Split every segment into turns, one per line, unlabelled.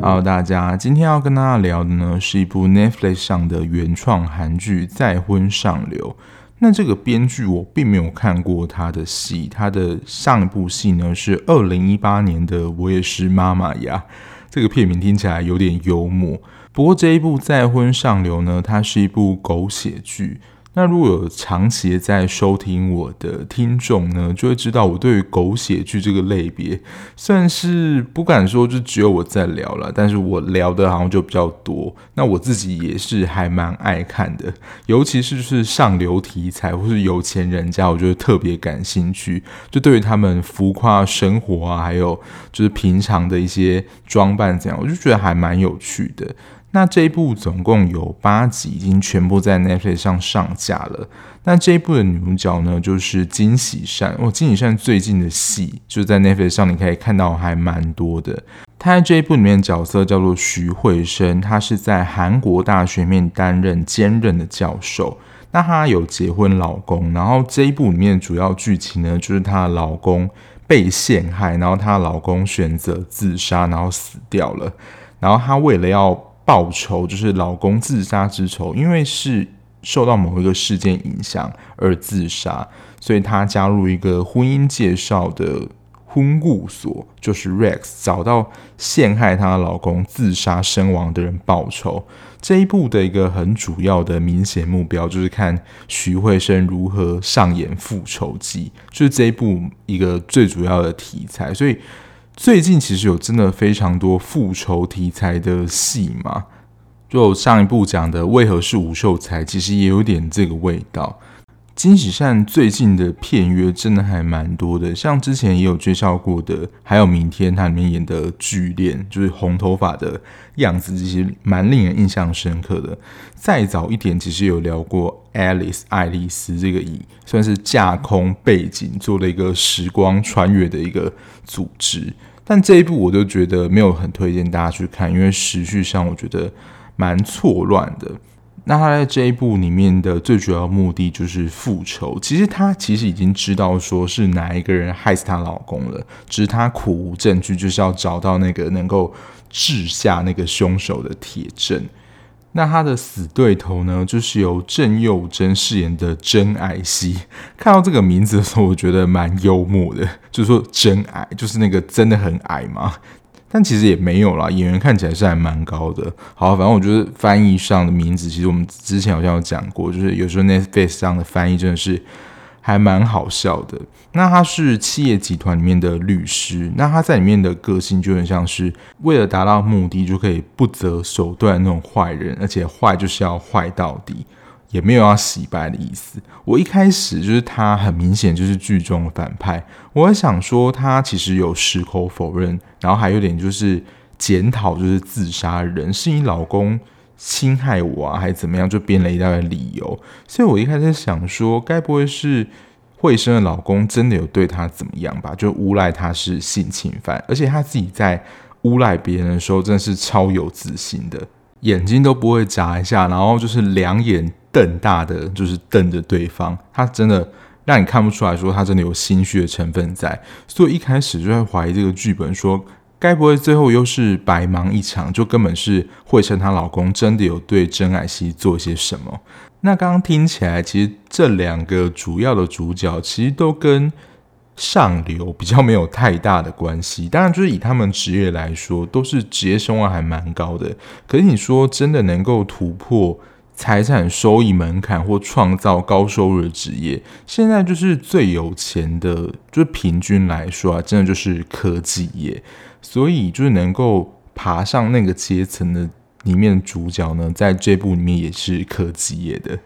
Hello，大家，今天要跟大家聊的呢，是一部 Netflix 上的原创韩剧《再婚上流》。那这个编剧我并没有看过他的戏，他的上一部戏呢是二零一八年的《我也是妈妈呀》。这个片名听起来有点幽默，不过这一部《再婚上流》呢，它是一部狗血剧。那如果有长期在收听我的听众呢，就会知道我对于狗血剧这个类别，算是不敢说就只有我在聊了，但是我聊的好像就比较多。那我自己也是还蛮爱看的，尤其是就是上流题材或是有钱人家，我觉得特别感兴趣。就对于他们浮夸生活啊，还有就是平常的一些装扮这样，我就觉得还蛮有趣的。那这一部总共有八集，已经全部在 Netflix 上上架了。那这一部的女主角呢，就是金喜善。哦，金喜善最近的戏就在 Netflix 上，你可以看到还蛮多的。她在这一部里面的角色叫做徐慧生，她是在韩国大学面担任兼任的教授。那她有结婚老公，然后这一部里面主要剧情呢，就是她的老公被陷害，然后她的老公选择自杀，然后死掉了。然后她为了要报仇就是老公自杀之仇，因为是受到某一个事件影响而自杀，所以她加入一个婚姻介绍的婚顾所，就是 Rex，找到陷害她的老公自杀身亡的人报仇。这一部的一个很主要的明显目标，就是看徐慧生如何上演复仇记，就是这一部一个最主要的题材，所以。最近其实有真的非常多复仇题材的戏嘛，就上一部讲的为何是吴秀才，其实也有点这个味道。金喜善最近的片约真的还蛮多的，像之前也有介绍过的，还有明天他里面演的剧恋，就是红头发的样子，这些蛮令人印象深刻的。再早一点，其实有聊过 Alice 爱丽丝这个以算是架空背景做了一个时光穿越的一个组织。但这一部我就觉得没有很推荐大家去看，因为时序上我觉得蛮错乱的。那他在这一部里面的最主要目的就是复仇。其实他其实已经知道说是哪一个人害死她老公了，只是他苦无证据，就是要找到那个能够治下那个凶手的铁证。那他的死对头呢，就是由郑佑珍饰演的真爱熙。看到这个名字的时候，我觉得蛮幽默的，就是说真爱，就是那个真的很矮嘛。但其实也没有啦，演员看起来是还蛮高的。好，反正我觉得翻译上的名字，其实我们之前好像有讲过，就是有时候 Netflix 上的翻译真的是。还蛮好笑的。那他是企业集团里面的律师，那他在里面的个性就很像是为了达到目的就可以不择手段那种坏人，而且坏就是要坏到底，也没有要洗白的意思。我一开始就是他很明显就是剧中的反派，我想说他其实有矢口否认，然后还有点就是检讨，就是自杀人是你老公。侵害我啊，还是怎么样？就编了一大堆理由，所以我一开始想说，该不会是慧生的老公真的有对她怎么样吧？就诬赖她是性侵犯，而且他自己在诬赖别人的时候，真的是超有自信的，眼睛都不会眨一下，然后就是两眼瞪大的，就是瞪着对方，他真的让你看不出来说他真的有心虚的成分在，所以一开始就在怀疑这个剧本说。该不会最后又是白忙一场？就根本是慧生她老公真的有对真爱熙做些什么？那刚刚听起来，其实这两个主要的主角其实都跟上流比较没有太大的关系。当然，就是以他们职业来说，都是职业声望还蛮高的。可是你说真的能够突破财产收益门槛或创造高收入的职业，现在就是最有钱的，就是平均来说啊，真的就是科技业。所以，就是能够爬上那个阶层的里面的主角呢，在这部里面也是科技业的。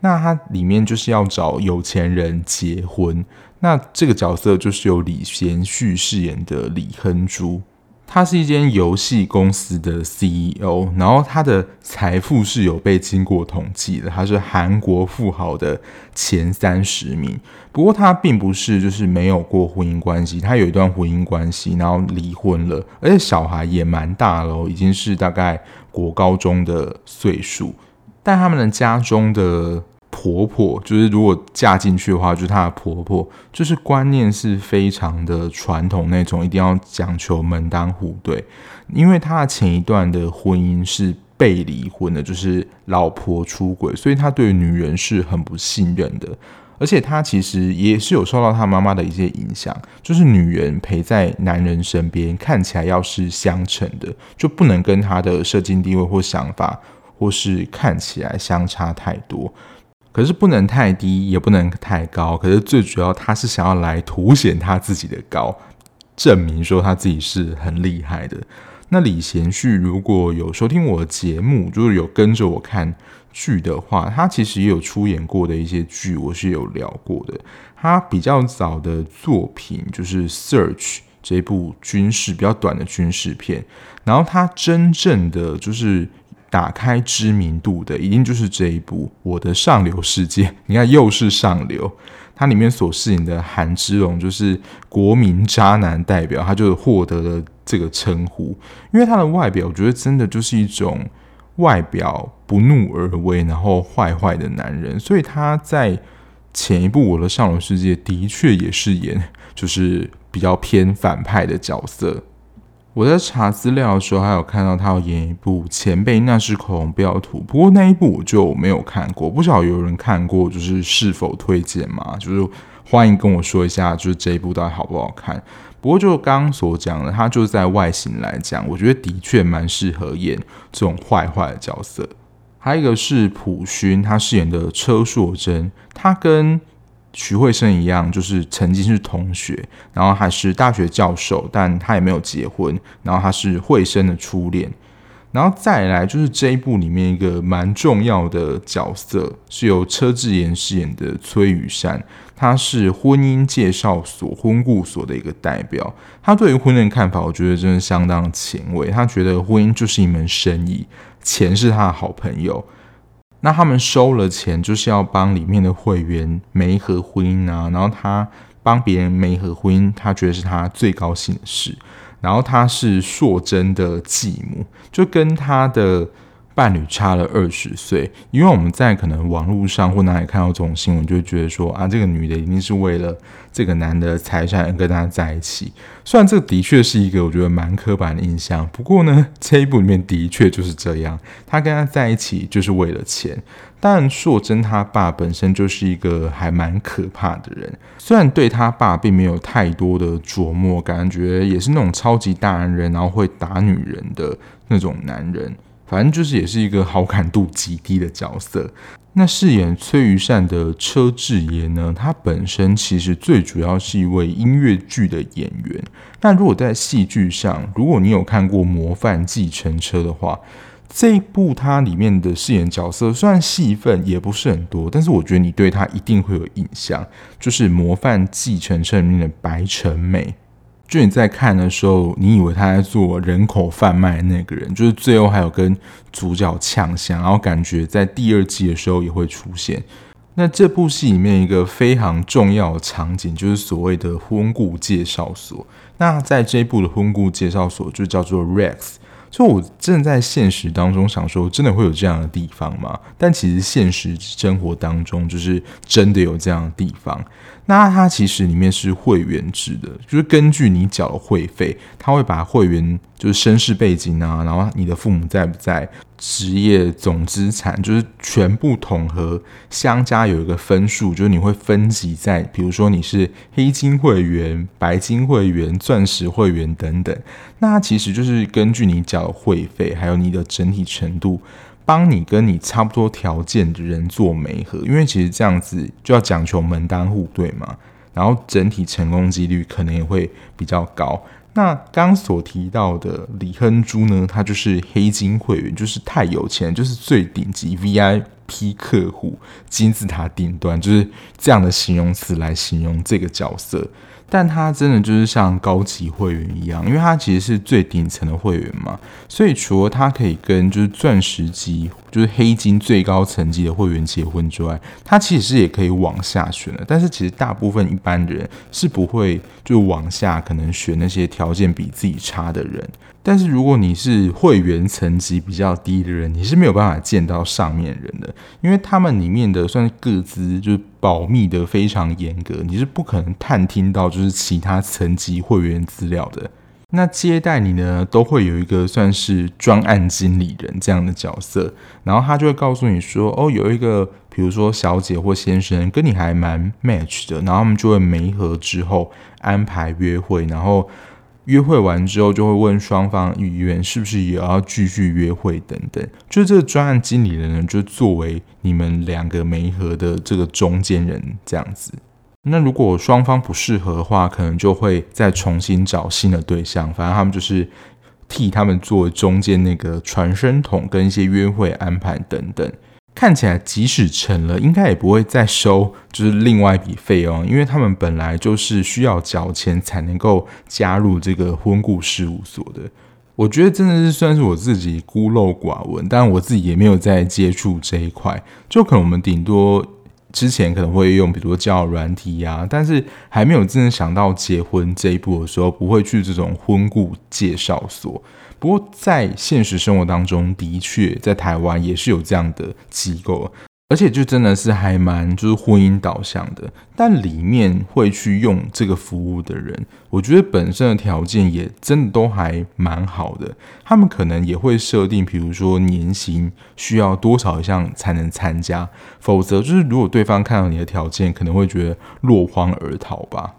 那他里面就是要找有钱人结婚，那这个角色就是由李贤旭饰演的李亨珠。他是一间游戏公司的 CEO，然后他的财富是有被经过统计的，他是韩国富豪的前三十名。不过他并不是就是没有过婚姻关系，他有一段婚姻关系，然后离婚了，而且小孩也蛮大了，已经是大概国高中的岁数。但他们的家中的婆婆，就是如果嫁进去的话，就是她的婆婆，就是观念是非常的传统那种，一定要讲求门当户对。因为她的前一段的婚姻是被离婚的，就是老婆出轨，所以她对女人是很不信任的。而且她其实也是有受到她妈妈的一些影响，就是女人陪在男人身边，看起来要是相称的，就不能跟她的社经地位或想法，或是看起来相差太多。可是不能太低，也不能太高。可是最主要，他是想要来凸显他自己的高，证明说他自己是很厉害的。那李贤旭如果有收听我的节目，就是有跟着我看剧的话，他其实也有出演过的一些剧，我是有聊过的。他比较早的作品就是《Search》这部军事比较短的军事片，然后他真正的就是。打开知名度的一定就是这一部《我的上流世界》。你看，又是上流，它里面所饰演的韩之龙就是国民渣男代表，他就获得了这个称呼。因为他的外表，我觉得真的就是一种外表不怒而威，然后坏坏的男人。所以他在前一部《我的上流世界》的确也是演就是比较偏反派的角色。我在查资料的时候，还有看到他要演一部《前辈那是口红不要涂》，不过那一部我就没有看过，不晓得有人看过，就是是否推荐嘛？就是欢迎跟我说一下，就是这一部到底好不好看？不过就刚刚所讲的，他就在外形来讲，我觉得的确蛮适合演这种坏坏的角色。还有一个是朴勋，他饰演的车硕珍，他跟徐慧生一样，就是曾经是同学，然后还是大学教授，但他也没有结婚。然后他是慧生的初恋，然后再来就是这一部里面一个蛮重要的角色，是由车智妍饰演的崔宇善，他是婚姻介绍所、婚顾所的一个代表。他对于婚姻的看法，我觉得真的相当前卫。他觉得婚姻就是一门生意，钱是他的好朋友。那他们收了钱，就是要帮里面的会员媒合婚姻啊，然后他帮别人媒合婚姻，他觉得是他最高兴的事。然后他是硕珍的继母，就跟他的。伴侣差了二十岁，因为我们在可能网络上或哪里看到这种新闻，就会觉得说啊，这个女的一定是为了这个男的财产跟他在一起。虽然这的确是一个我觉得蛮刻板的印象，不过呢，这一部里面的确就是这样，他跟他在一起就是为了钱。但硕真他爸本身就是一个还蛮可怕的人，虽然对他爸并没有太多的琢磨，感觉也是那种超级大男人，然后会打女人的那种男人。反正就是也是一个好感度极低的角色。那饰演崔于善的车智妍呢，他本身其实最主要是一位音乐剧的演员。那如果在戏剧上，如果你有看过《模范计程车》的话，这一部它里面的饰演角色虽然戏份也不是很多，但是我觉得你对他一定会有印象，就是《模范计程车》里面的白成美。就你在看的时候，你以为他在做人口贩卖那个人，就是最后还有跟主角呛声，然后感觉在第二季的时候也会出现。那这部戏里面一个非常重要的场景，就是所谓的婚顾介绍所。那在这一部的婚顾介绍所就叫做 Rex。就我真的在现实当中想说，真的会有这样的地方吗？但其实现实生活当中，就是真的有这样的地方。那它其实里面是会员制的，就是根据你缴的会费，他会把会员就是身世背景啊，然后你的父母在不在，职业总资产，就是全部统合相加有一个分数，就是你会分级在，比如说你是黑金会员、白金会员、钻石会员等等。那其实就是根据你缴的会费，还有你的整体程度。帮你跟你差不多条件的人做媒合，因为其实这样子就要讲求门当户对嘛，然后整体成功几率可能也会比较高。那刚所提到的李亨珠呢，他就是黑金会员，就是太有钱，就是最顶级 V I VIP 客户，金字塔顶端，就是这样的形容词来形容这个角色。但他真的就是像高级会员一样，因为他其实是最顶层的会员嘛，所以除了他可以跟就是钻石级，就是黑金最高层级的会员结婚之外，他其实也可以往下选的。但是其实大部分一般人是不会就往下可能选那些条件比自己差的人。但是如果你是会员层级比较低的人，你是没有办法见到上面人的，因为他们里面的算是个资就是保密的非常严格，你是不可能探听到就是其他层级会员资料的。那接待你呢，都会有一个算是专案经理人这样的角色，然后他就会告诉你说，哦，有一个比如说小姐或先生跟你还蛮 match 的，然后他们就会媒合之后安排约会，然后。约会完之后，就会问双方意愿是不是也要继续约会等等。就这个专案经理人呢，就作为你们两个媒合的这个中间人这样子。那如果双方不适合的话，可能就会再重新找新的对象。反正他们就是替他们做中间那个传声筒，跟一些约会安排等等。看起来，即使成了，应该也不会再收，就是另外一笔费用，因为他们本来就是需要缴钱才能够加入这个婚顾事务所的。我觉得真的是算是我自己孤陋寡闻，但我自己也没有在接触这一块，就可能我们顶多之前可能会用，比如说交友软体呀，但是还没有真正想到结婚这一步的时候，不会去这种婚顾介绍所。不过，在现实生活当中，的确在台湾也是有这样的机构，而且就真的是还蛮就是婚姻导向的。但里面会去用这个服务的人，我觉得本身的条件也真的都还蛮好的。他们可能也会设定，比如说年薪需要多少以上才能参加，否则就是如果对方看到你的条件，可能会觉得落荒而逃吧。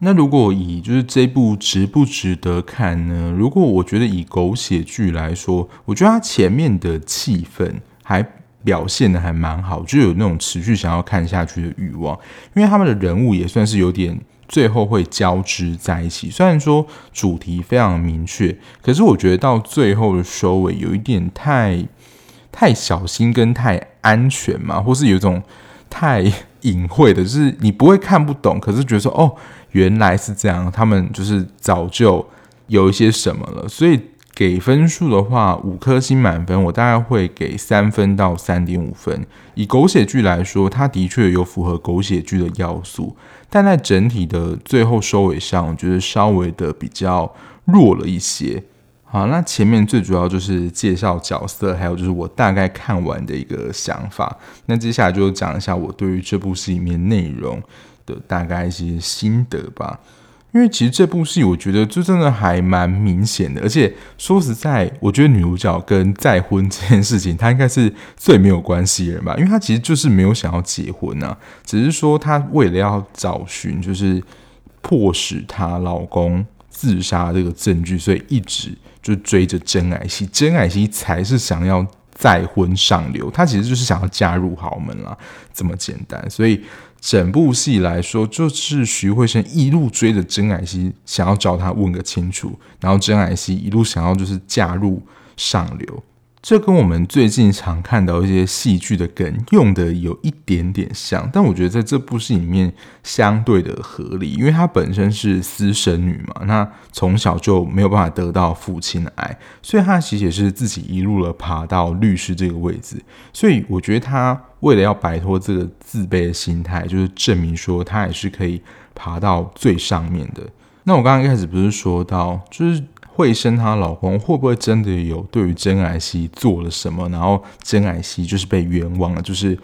那如果以就是这部值不值得看呢？如果我觉得以狗血剧来说，我觉得它前面的气氛还表现得还蛮好，就有那种持续想要看下去的欲望。因为他们的人物也算是有点最后会交织在一起，虽然说主题非常明确，可是我觉得到最后的收尾有一点太太小心跟太安全嘛，或是有一种太隐晦的，就是你不会看不懂，可是觉得说哦。原来是这样，他们就是早就有一些什么了，所以给分数的话，五颗星满分，我大概会给三分到三点五分。以狗血剧来说，它的确有符合狗血剧的要素，但在整体的最后收尾上，我觉得稍微的比较弱了一些。好，那前面最主要就是介绍角色，还有就是我大概看完的一个想法。那接下来就讲一下我对于这部戏里面内容的大概一些心得吧，因为其实这部戏我觉得就真的还蛮明显的，而且说实在，我觉得女主角跟再婚这件事情，她应该是最没有关系的人吧，因为她其实就是没有想要结婚啊，只是说她为了要找寻就是迫使她老公自杀这个证据，所以一直就追着真爱希，真爱希才是想要再婚上流，她其实就是想要嫁入豪门啦，这么简单，所以。整部戏来说，就是徐慧生一路追着真爱熙，想要找他问个清楚，然后真爱熙一路想要就是嫁入上流。这跟我们最近常看到一些戏剧的梗用的有一点点像，但我觉得在这部戏里面相对的合理，因为她本身是私生女嘛，那从小就没有办法得到父亲的爱，所以她其实也是自己一路的爬到律师这个位置，所以我觉得她为了要摆脱这个自卑的心态，就是证明说她也是可以爬到最上面的。那我刚刚一开始不是说到，就是。慧生她老公会不会真的有对于真爱熙做了什么？然后真爱熙就是被冤枉了，就是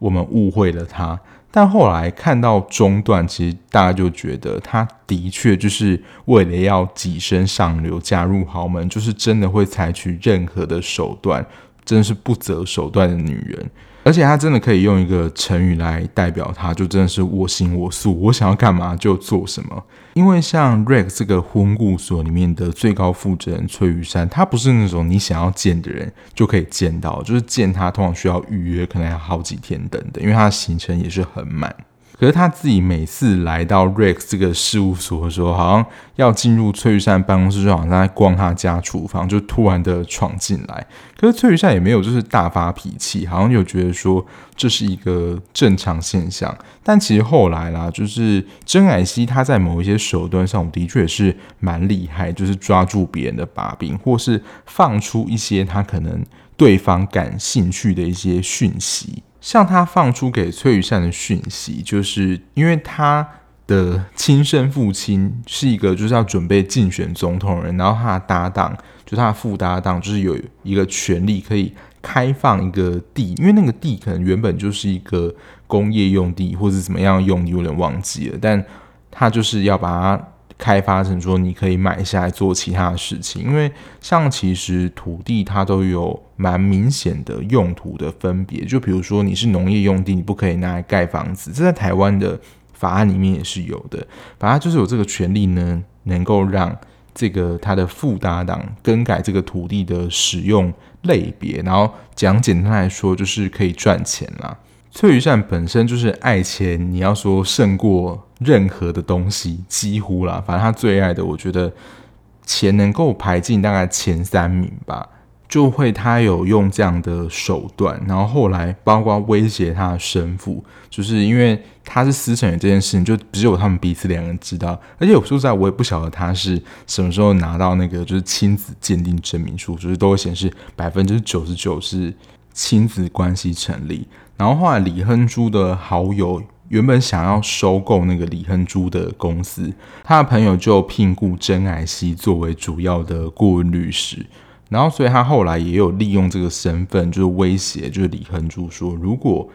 我们误会了他。但后来看到中段，其实大家就觉得他的确就是为了要跻身上流、嫁入豪门，就是真的会采取任何的手段，真的是不择手段的女人。而且他真的可以用一个成语来代表他，就真的是我行我素，我想要干嘛就做什么。因为像 Rex 这个婚顾所里面的最高负责人崔玉山，他不是那种你想要见的人就可以见到，就是见他通常需要预约，可能要好几天等等，因为他的行程也是很满。可是他自己每次来到 Rex 这个事务所的时候，好像要进入崔玉善办公室，就好像在逛他家厨房，就突然的闯进来。可是崔玉善也没有就是大发脾气，好像就觉得说这是一个正常现象。但其实后来啦，就是曾蔼溪他在某一些手段上，我的确是蛮厉害，就是抓住别人的把柄，或是放出一些他可能对方感兴趣的一些讯息。像他放出给崔宇善的讯息，就是因为他的亲生父亲是一个就是要准备竞选总统的人，然后他的搭档就他的副搭档，就是有一个权利可以开放一个地，因为那个地可能原本就是一个工业用地或者怎么样用地，有点忘记了，但他就是要把它。开发成说，你可以买下来做其他的事情，因为像其实土地它都有蛮明显的用途的分别，就比如说你是农业用地，你不可以拿来盖房子，这在台湾的法案里面也是有的。反正就是有这个权利呢，能够让这个他的副搭档更改这个土地的使用类别，然后讲简单来说，就是可以赚钱啦。崔于善本身就是爱钱，你要说胜过任何的东西，几乎啦。反正他最爱的，我觉得钱能够排进大概前三名吧。就会他有用这样的手段，然后后来包括威胁他的生父，就是因为他是私生女这件事情，就只有他们彼此两个人知道。而且我说实在，我也不晓得他是什么时候拿到那个就是亲子鉴定证明书，就是都会显示百分之九十九是亲子关系成立。然后后来李亨珠的好友原本想要收购那个李亨珠的公司，他的朋友就聘雇曾蔼溪作为主要的顾问律师，然后所以他后来也有利用这个身份，就是威胁，就是李亨珠说，如果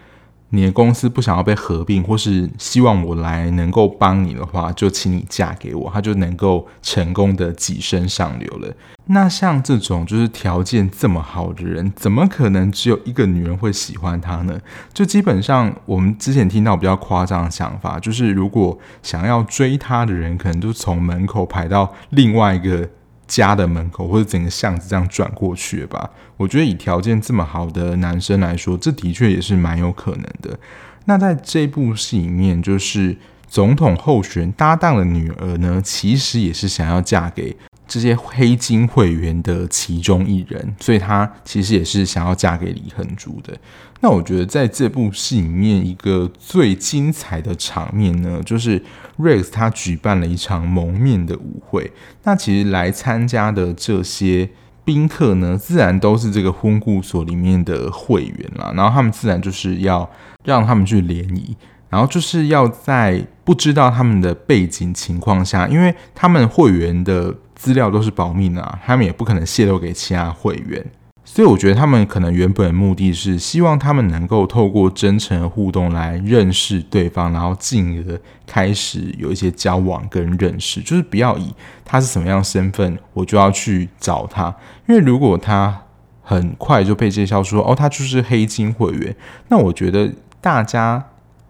你的公司不想要被合并，或是希望我来能够帮你的话，就请你嫁给我，他就能够成功的跻身上流了。那像这种就是条件这么好的人，怎么可能只有一个女人会喜欢他呢？就基本上我们之前听到比较夸张的想法，就是如果想要追他的人，可能就从门口排到另外一个。家的门口或者整个巷子这样转过去吧。我觉得以条件这么好的男生来说，这的确也是蛮有可能的。那在这部戏里面，就是总统候选搭档的女儿呢，其实也是想要嫁给。这些黑金会员的其中一人，所以他其实也是想要嫁给李恒珠的。那我觉得在这部戏里面，一个最精彩的场面呢，就是 Rex 他举办了一场蒙面的舞会。那其实来参加的这些宾客呢，自然都是这个婚顾所里面的会员啦。然后他们自然就是要让他们去联谊，然后就是要在不知道他们的背景情况下，因为他们会员的。资料都是保密的啊，他们也不可能泄露给其他会员，所以我觉得他们可能原本的目的是希望他们能够透过真诚的互动来认识对方，然后进而开始有一些交往跟认识，就是不要以他是什么样身份，我就要去找他，因为如果他很快就被介绍说哦，他就是黑金会员，那我觉得大家。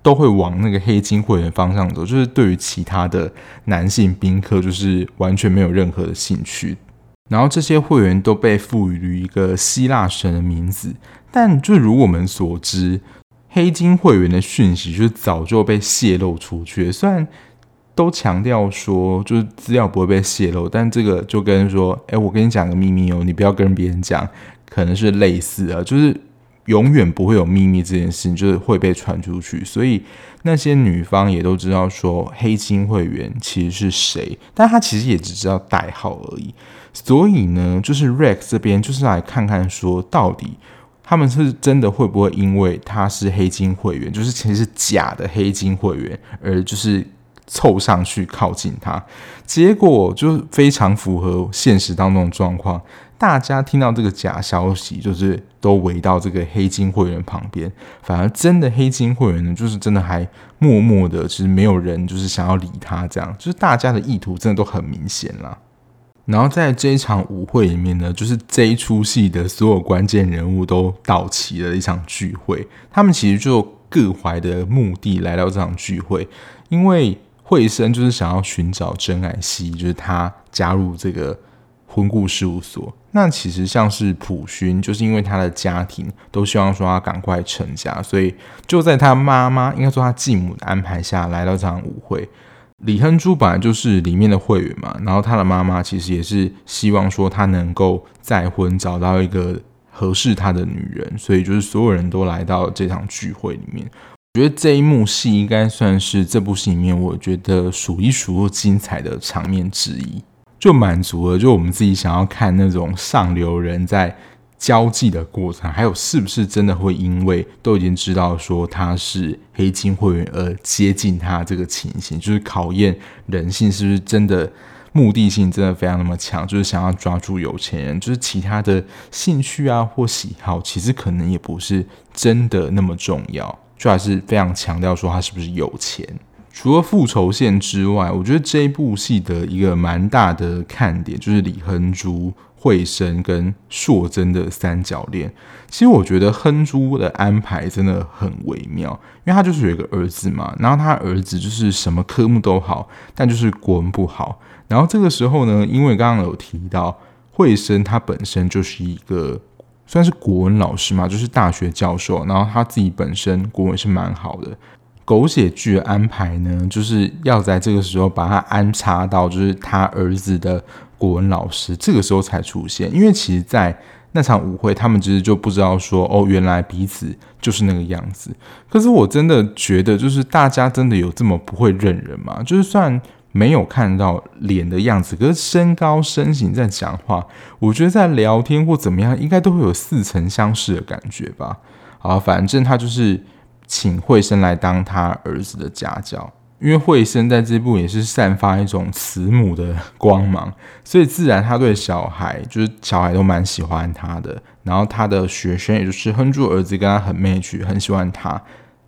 都会往那个黑金会员方向走，就是对于其他的男性宾客，就是完全没有任何的兴趣。然后这些会员都被赋予一个希腊神的名字，但就如我们所知，黑金会员的讯息就早就被泄露出去。虽然都强调说就是资料不会被泄露，但这个就跟说，哎，我跟你讲个秘密哦，你不要跟别人讲，可能是类似的，就是。永远不会有秘密这件事情，就是会被传出去，所以那些女方也都知道说黑金会员其实是谁，但她其实也只知道代号而已。所以呢，就是 Rex 这边就是来看看说，到底他们是真的会不会因为他是黑金会员，就是其实是假的黑金会员，而就是凑上去靠近他，结果就非常符合现实当中的状况。大家听到这个假消息，就是都围到这个黑金会员旁边。反而真的黑金会员呢，就是真的还默默的，其实没有人就是想要理他，这样就是大家的意图真的都很明显啦。然后在这一场舞会里面呢，就是这一出戏的所有关键人物都到齐了一场聚会。他们其实就各怀的目的来到这场聚会，因为惠生就是想要寻找曾蔼溪，就是他加入这个。婚顾事务所。那其实像是普勋，就是因为他的家庭都希望说他赶快成家，所以就在他妈妈，应该说他继母的安排下来到这场舞会。李亨珠本来就是里面的会员嘛，然后他的妈妈其实也是希望说他能够再婚，找到一个合适他的女人，所以就是所有人都来到这场聚会里面。我觉得这一幕戏应该算是这部戏里面我觉得数一数二精彩的场面之一，就满足了就我们自己想要看那种上流人在交际的过程，还有是不是真的会因为都已经知道说他是黑金会员而接近他这个情形，就是考验人性是不是真的目的性真的非常那么强，就是想要抓住有钱人，就是其他的兴趣啊或喜好，其实可能也不是真的那么重要。就还是非常强调说他是不是有钱。除了复仇线之外，我觉得这一部戏的一个蛮大的看点就是李亨珠、惠生跟硕珍的三角恋。其实我觉得亨珠的安排真的很微妙，因为他就是有一个儿子嘛，然后他儿子就是什么科目都好，但就是国文不好。然后这个时候呢，因为刚刚有提到惠生他本身就是一个。算是国文老师嘛，就是大学教授，然后他自己本身国文是蛮好的。狗血剧的安排呢，就是要在这个时候把他安插到，就是他儿子的国文老师，这个时候才出现。因为其实，在那场舞会，他们其实就不知道说，哦，原来彼此就是那个样子。可是我真的觉得，就是大家真的有这么不会认人吗？就是算。没有看到脸的样子，可是身高身形在讲话，我觉得在聊天或怎么样，应该都会有似曾相识的感觉吧。好，反正他就是请惠生来当他儿子的家教，因为惠生在这部也是散发一种慈母的光芒，所以自然他对小孩就是小孩都蛮喜欢他的。然后他的学生也就是亨珠儿子跟他很 match，很喜欢他。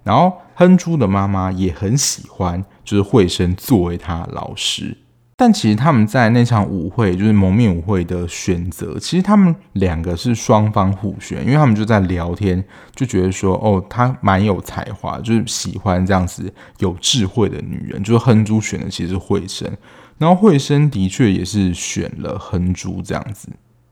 然后亨珠的妈妈也很喜欢。就是惠生作为他老师，但其实他们在那场舞会，就是蒙面舞会的选择，其实他们两个是双方互选，因为他们就在聊天，就觉得说，哦，他蛮有才华，就是喜欢这样子有智慧的女人。就是亨珠选的其实是惠生，然后惠生的确也是选了亨珠这样子。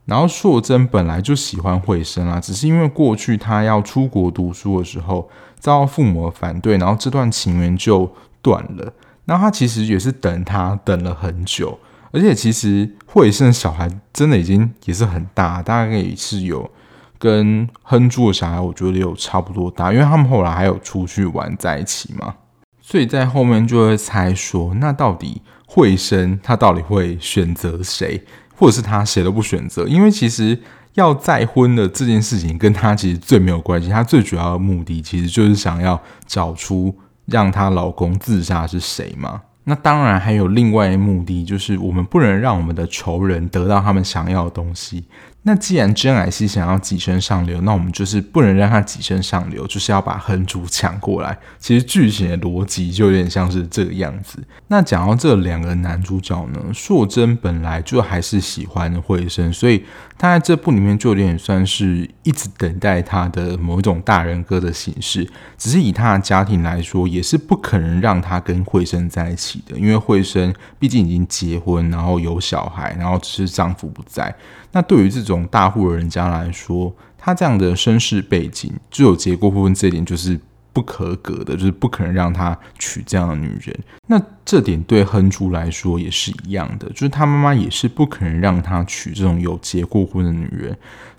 然后硕珍本来就喜欢惠生啊，只是因为过去他要出国读书的时候遭到父母的反对，然后这段情缘就。断了，那他其实也是等他等了很久，而且其实惠生的小孩真的已经也是很大，大概也是有跟亨珠的小孩，我觉得有差不多大，因为他们后来还有出去玩在一起嘛，所以在后面就会猜说，那到底惠生他到底会选择谁，或者是他谁都不选择？因为其实要再婚的这件事情跟他其实最没有关系，他最主要的目的其实就是想要找出。让她老公自杀是谁吗？那当然还有另外一目的，就是我们不能让我们的仇人得到他们想要的东西。那既然真爱熙想要跻身上流，那我们就是不能让他跻身上流，就是要把亨珠抢过来。其实剧情的逻辑就有点像是这个样子。那讲到这两个男主角呢，硕珍本来就还是喜欢惠生，所以他在这部里面就有点算是一直等待他的某一种大人哥的形式。只是以他的家庭来说，也是不可能让他跟惠生在一起的，因为惠生毕竟已经结婚，然后有小孩，然后只是丈夫不在。那对于这种大户人家来说，他这样的身世背景，只有结过婚这一点就是不合格的，就是不可能让他娶这样的女人。那这点对亨珠来说也是一样的，就是他妈妈也是不可能让他娶这种有结过婚的女人。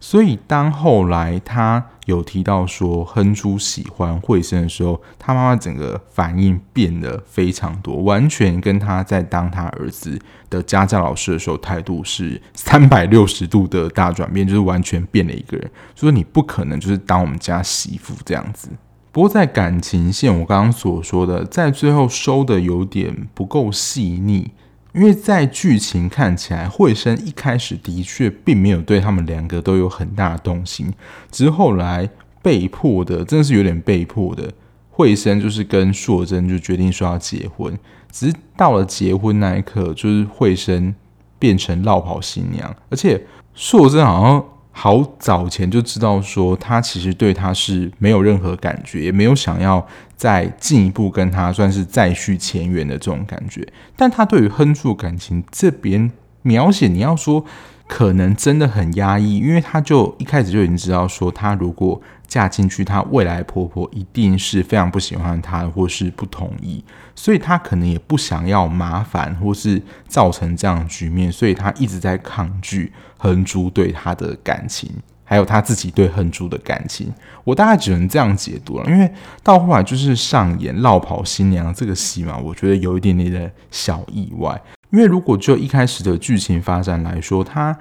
所以当后来他有提到说亨珠喜欢惠生的时候，他妈妈整个反应变得非常多，完全跟他在当他儿子的家教老师的时候态度是三百六十度的大转变，就是完全变了一个人。所以你不可能就是当我们家媳妇这样子。不过在感情线，我刚刚所说的，在最后收的有点不够细腻，因为在剧情看起来，惠生一开始的确并没有对他们两个都有很大的动心，只是后来被迫的，真的是有点被迫的，惠生就是跟硕珍就决定说要结婚，只是到了结婚那一刻，就是惠生变成落跑新娘，而且硕珍好像。好早前就知道说，他其实对他是没有任何感觉，也没有想要再进一步跟他算是再续前缘的这种感觉。但他对于亨柱感情这边描写，你要说可能真的很压抑，因为他就一开始就已经知道说，她如果嫁进去，她未来婆婆一定是非常不喜欢她，或是不同意，所以他可能也不想要麻烦，或是造成这样的局面，所以他一直在抗拒亨珠对她的感情。还有他自己对恒珠的感情，我大概只能这样解读了。因为到后来就是上演落跑新娘这个戏嘛，我觉得有一点点的小意外。因为如果就一开始的剧情发展来说，她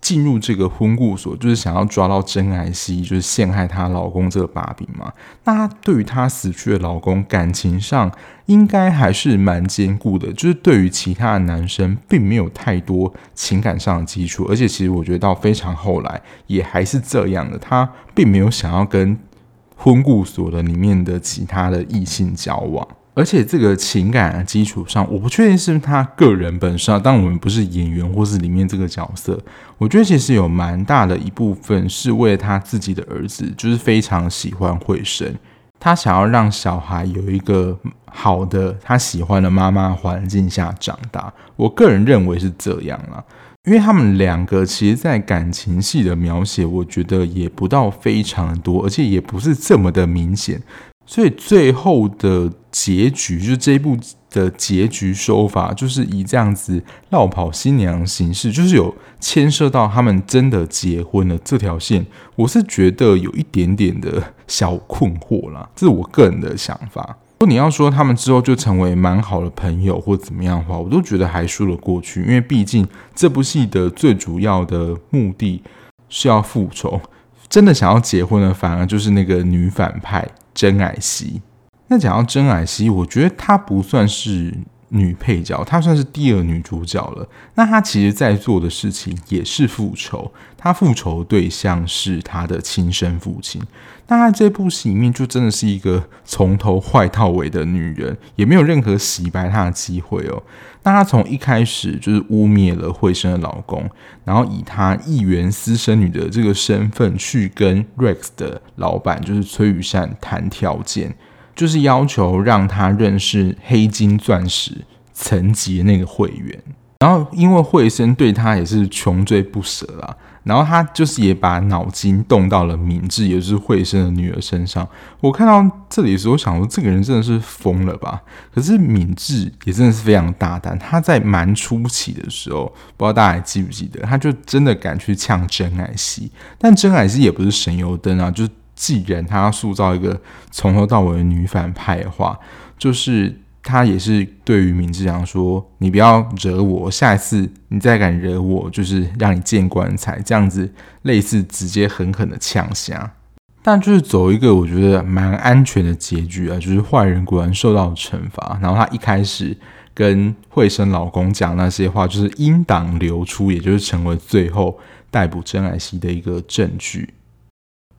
进入这个婚顾所就是想要抓到真爱西，就是陷害她老公这个把柄嘛。那她对于她死去的老公感情上，应该还是蛮坚固的，就是对于其他的男生并没有太多情感上的基础，而且其实我觉得到非常后来也还是这样的，他并没有想要跟婚顾所的里面的其他的异性交往，而且这个情感基础上，我不确定是不是他个人本身，当我们不是演员或是里面这个角色，我觉得其实有蛮大的一部分是为了他自己的儿子，就是非常喜欢惠生。他想要让小孩有一个好的他喜欢的妈妈环境下长大，我个人认为是这样啦。因为他们两个其实，在感情戏的描写，我觉得也不到非常多，而且也不是这么的明显。所以最后的结局，就是这一部的结局手法，就是以这样子落跑新娘形式，就是有牵涉到他们真的结婚了这条线，我是觉得有一点点的小困惑啦，这是我个人的想法。如果你要说他们之后就成为蛮好的朋友或怎么样的话，我都觉得还说得过去，因为毕竟这部戏的最主要的目的是要复仇，真的想要结婚的反而就是那个女反派。真爱西，那讲到真爱西，我觉得她不算是女配角，她算是第二女主角了。那她其实在做的事情也是复仇，她复仇对象是她的亲生父亲。那她这部戏里面就真的是一个从头坏到尾的女人，也没有任何洗白她的机会哦。那她从一开始就是污蔑了惠生的老公，然后以她议员私生女的这个身份去跟 Rex 的老板，就是崔宇善谈条件，就是要求让他认识黑金钻石层级的那个会员。然后因为惠生对他也是穷追不舍啦。然后他就是也把脑筋动到了敏智，也就是惠生的女儿身上。我看到这里的时候，我想说这个人真的是疯了吧？可是敏智也真的是非常大胆。他在蛮初期的时候，不知道大家还记不记得，他就真的敢去呛真爱西。但真爱西也不是省油灯啊，就是既然他要塑造一个从头到尾的女反派的话，就是。他也是对于明智讲说：“你不要惹我，下一次你再敢惹我，就是让你见棺材。”这样子类似直接狠狠的呛下，但就是走一个我觉得蛮安全的结局啊，就是坏人果然受到惩罚。然后他一开始跟惠生老公讲那些话，就是音档流出，也就是成为最后逮捕真爱西的一个证据。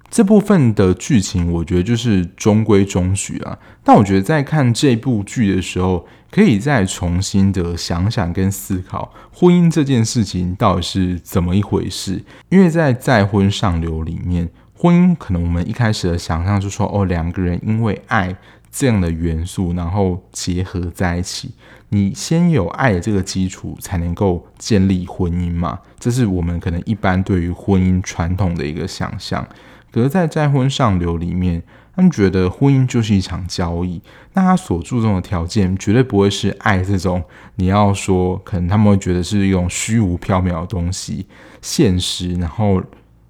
这部分的剧情，我觉得就是中规中矩啊。但我觉得在看这部剧的时候，可以再重新的想想跟思考婚姻这件事情到底是怎么一回事。因为在再婚上流里面，婚姻可能我们一开始的想象是说，哦，两个人因为爱这样的元素，然后结合在一起。你先有爱的这个基础，才能够建立婚姻嘛。这是我们可能一般对于婚姻传统的一个想象。可是，在再婚上流里面，他们觉得婚姻就是一场交易。那他所注重的条件，绝对不会是爱这种。你要说，可能他们会觉得是一种虚无缥缈的东西，现实。然后，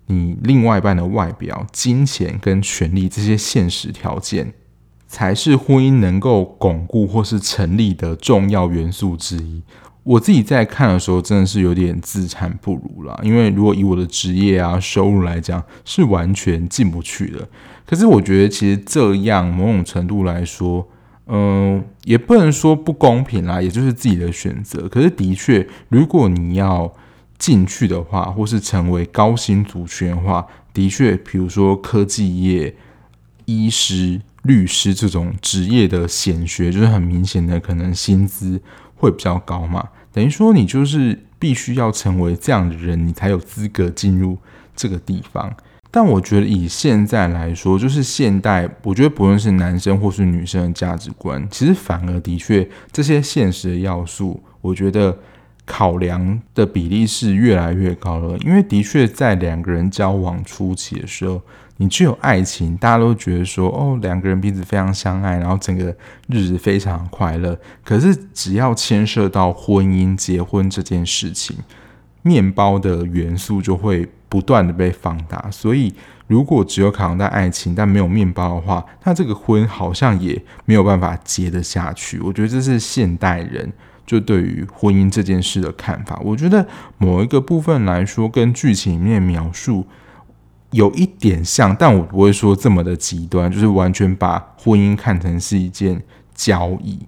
你另外一半的外表、金钱跟权力这些现实条件，才是婚姻能够巩固或是成立的重要元素之一。我自己在看的时候，真的是有点自惭不如啦。因为如果以我的职业啊、收入来讲，是完全进不去的。可是我觉得，其实这样某种程度来说，嗯、也不能说不公平啦，也就是自己的选择。可是的确，如果你要进去的话，或是成为高薪族群的话，的确，比如说科技业、医师、律师这种职业的显学，就是很明显的可能薪资会比较高嘛。等于说，你就是必须要成为这样的人，你才有资格进入这个地方。但我觉得以现在来说，就是现代，我觉得不论是男生或是女生的价值观，其实反而的确这些现实的要素，我觉得考量的比例是越来越高了，因为的确在两个人交往初期的时候，你只有爱情，大家都觉得说哦，两个人彼此非常相爱，然后整个日子非常快乐。可是只要牵涉到婚姻、结婚这件事情，面包的元素就会不断的被放大。所以，如果只有考量到爱情，但没有面包的话，那这个婚好像也没有办法结得下去。我觉得这是现代人。就对于婚姻这件事的看法，我觉得某一个部分来说，跟剧情里面描述有一点像，但我不会说这么的极端，就是完全把婚姻看成是一件交易。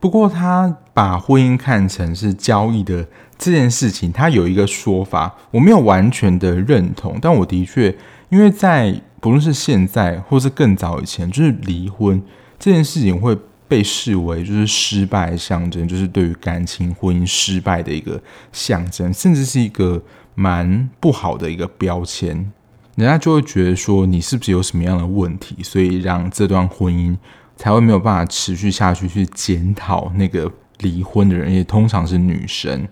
不过，他把婚姻看成是交易的这件事情，他有一个说法，我没有完全的认同，但我的确，因为在不论是现在或是更早以前，就是离婚这件事情会。被视为就是失败象征，就是对于感情婚姻失败的一个象征，甚至是一个蛮不好的一个标签。人家就会觉得说，你是不是有什么样的问题，所以让这段婚姻才会没有办法持续下去？去检讨那个离婚的人，也通常是女生。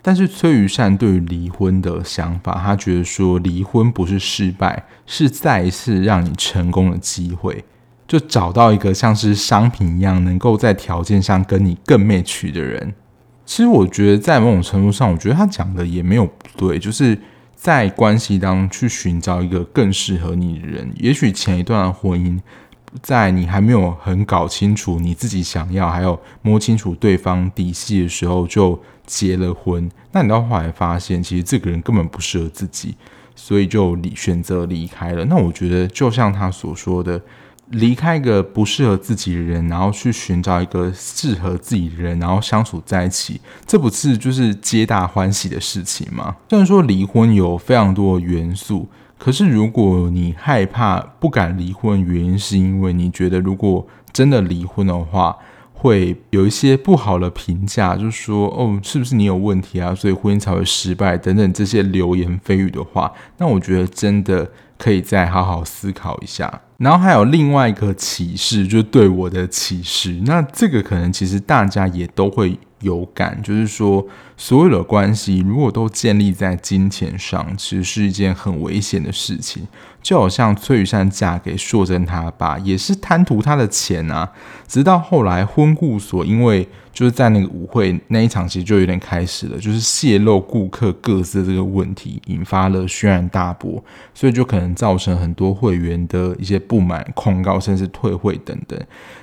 但是崔宇善对于离婚的想法，他觉得说，离婚不是失败，是再一次让你成功的机会。就找到一个像是商品一样，能够在条件上跟你更美娶的人。其实我觉得，在某种程度上，我觉得他讲的也没有不对。就是在关系当中去寻找一个更适合你的人。也许前一段婚姻，在你还没有很搞清楚你自己想要，还有摸清楚对方底细的时候，就结了婚。那你到后来发现，其实这个人根本不适合自己，所以就离选择离开了。那我觉得，就像他所说的。离开一个不适合自己的人，然后去寻找一个适合自己的人，然后相处在一起，这不是就是皆大欢喜的事情吗？虽然说离婚有非常多元素，可是如果你害怕不敢离婚，原因是因为你觉得如果真的离婚的话，会有一些不好的评价，就是说哦，是不是你有问题啊？所以婚姻才会失败等等这些流言蜚语的话，那我觉得真的可以再好好思考一下。然后还有另外一个启示，就是对我的启示。那这个可能其实大家也都会有感，就是说所有的关系如果都建立在金钱上，其实是一件很危险的事情。就好像崔宇善嫁给硕珍他爸，也是贪图他的钱啊。直到后来婚顾所因为就是在那个舞会那一场，其实就有点开始了，就是泄露顾客个资的这个问题，引发了轩然大波，所以就可能造成很多会员的一些不满、控告，甚至退会等等。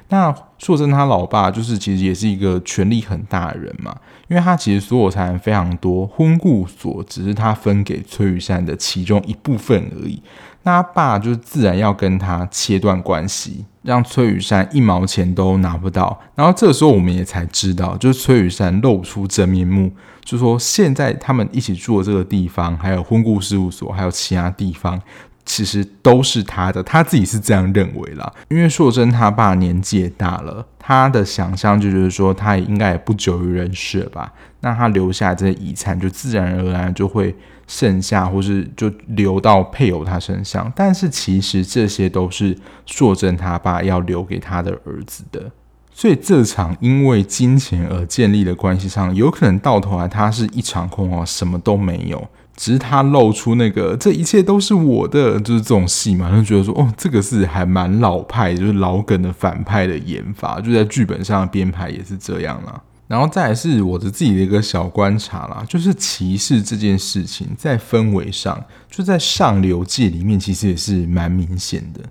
那硕珍他老爸就是其实也是一个权力很大的人嘛，因为他其实所有财产非常多，婚顾所只是他分给崔宇山的其中一部分而已。那他爸就自然要跟他切断关系，让崔宇山一毛钱都拿不到。然后这时候我们也才知道，就是崔宇山露出真面目，就说现在他们一起住的这个地方，还有婚顾事务所，还有其他地方，其实都是他的。他自己是这样认为啦，因为硕珍他爸年纪也大了，他的想象就觉得说他也应该也不久于人世了吧。那他留下这些遗产，就自然而然就会。剩下或是就留到配偶他身上，但是其实这些都是硕珍他爸要留给他的儿子的，所以这场因为金钱而建立的关系上，有可能到头来他是一场空哦，什么都没有，只是他露出那个这一切都是我的，就是这种戏嘛，就觉得说哦，这个是还蛮老派，就是老梗的反派的演法，就在剧本上的编排也是这样啦。然后再来是我的自己的一个小观察啦，就是歧视这件事情在氛围上，就在上流界里面其实也是蛮明显的。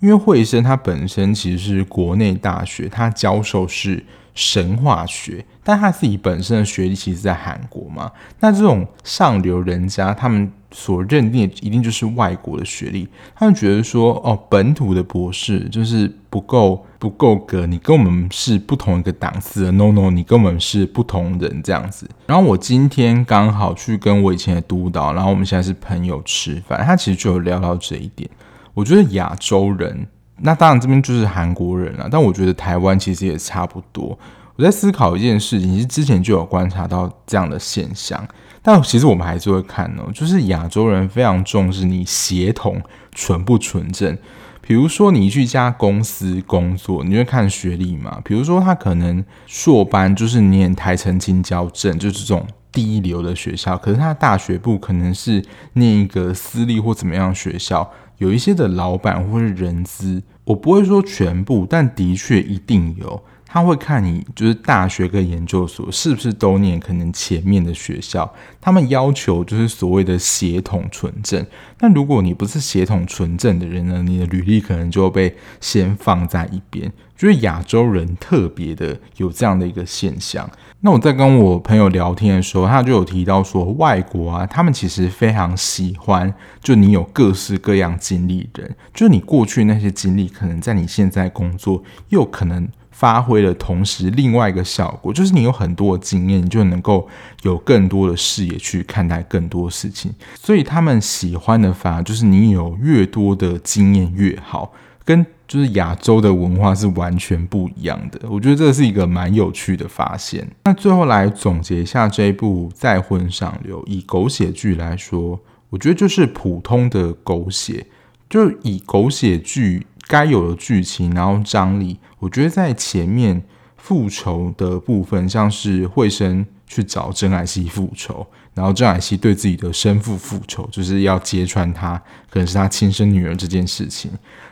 因为惠生他本身其实是国内大学，他教授是神话学，但他自己本身的学历其实在韩国嘛。那这种上流人家，他们所认定的一定就是外国的学历，他们觉得说，哦，本土的博士就是不够不够格，你跟我们是不同一个档次的，no no，你跟我们是不同人这样子。然后我今天刚好去跟我以前的督导，然后我们现在是朋友吃饭，他其实就有聊到这一点。我觉得亚洲人，那当然这边就是韩国人了，但我觉得台湾其实也差不多。我在思考一件事情，其实之前就有观察到这样的现象。但其实我们还是会看哦，就是亚洲人非常重视你协同纯不纯正。比如说你去一家公司工作，你会看学历嘛？比如说他可能硕班就是念台城青交正，就是这种第一流的学校，可是他大学部可能是念一个私立或怎么样学校，有一些的老板或是人资，我不会说全部，但的确一定有。他会看你就是大学跟研究所是不是都念可能前面的学校，他们要求就是所谓的协同纯正。那如果你不是协同纯正的人呢，你的履历可能就被先放在一边。就是亚洲人特别的有这样的一个现象。那我在跟我朋友聊天的时候，他就有提到说，外国啊，他们其实非常喜欢就你有各式各样经历的人，就你过去那些经历，可能在你现在工作又可能。发挥了同时另外一个效果，就是你有很多的经验，你就能够有更多的视野去看待更多事情。所以他们喜欢的反而就是你有越多的经验越好，跟就是亚洲的文化是完全不一样的。我觉得这是一个蛮有趣的发现。那最后来总结一下这一部《再婚上流》，以狗血剧来说，我觉得就是普通的狗血，就以狗血剧。该有的剧情，然后张力，我觉得在前面复仇的部分，像是惠生去找郑海熙复仇，然后郑海熙对自己的生父复仇，就是要揭穿他可能是他亲生女儿这件事情。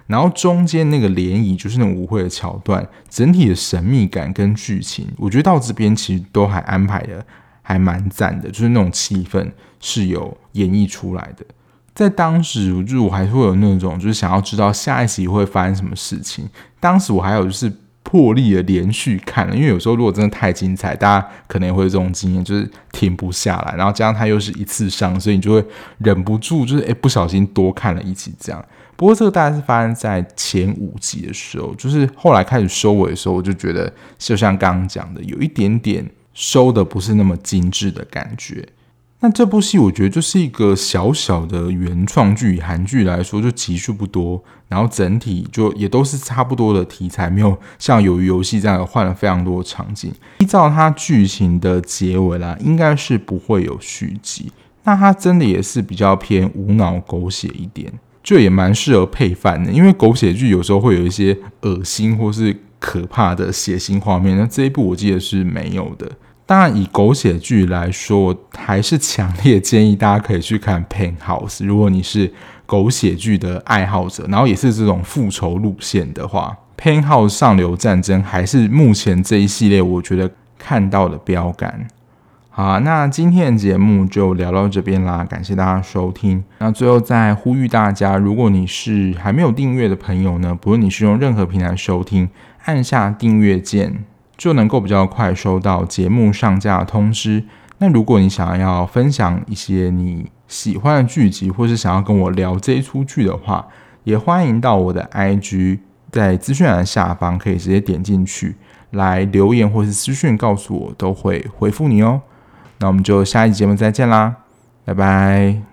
然后中间那个联谊，就是那种舞会的桥段，整体的神秘感跟剧情，我觉得到这边其实都还安排的还蛮赞的，就是那种气氛是有演绎出来的。在当时，我就我还是会有那种，就是想要知道下一集会发生什么事情。当时我还有就是破例的连续看了，因为有时候如果真的太精彩，大家可能也会有这种经验，就是停不下来。然后加上它又是一次上，所以你就会忍不住，就是诶不小心多看了一集这样。不过这个大概是发生在前五集的时候，就是后来开始收尾的时候，我就觉得就像刚刚讲的，有一点点收的不是那么精致的感觉。那这部戏我觉得就是一个小小的原创剧，韩剧来说就集数不多，然后整体就也都是差不多的题材，没有像鱿鱼游戏这样换了非常多场景。依照它剧情的结尾啦，应该是不会有续集。那它真的也是比较偏无脑狗血一点，就也蛮适合配饭的，因为狗血剧有时候会有一些恶心或是可怕的血腥画面，那这一部我记得是没有的。当然，以狗血剧来说，我还是强烈建议大家可以去看《Pen House》。如果你是狗血剧的爱好者，然后也是这种复仇路线的话，《Pen House 上流战争》还是目前这一系列我觉得看到的标杆。好，那今天的节目就聊到这边啦，感谢大家收听。那最后再呼吁大家，如果你是还没有订阅的朋友呢，不论你是用任何平台收听，按下订阅键。就能够比较快收到节目上架的通知。那如果你想要分享一些你喜欢的剧集，或是想要跟我聊这一出剧的话，也欢迎到我的 IG，在资讯栏下方可以直接点进去来留言或是私讯告诉我，都会回复你哦。那我们就下一集节目再见啦，拜拜。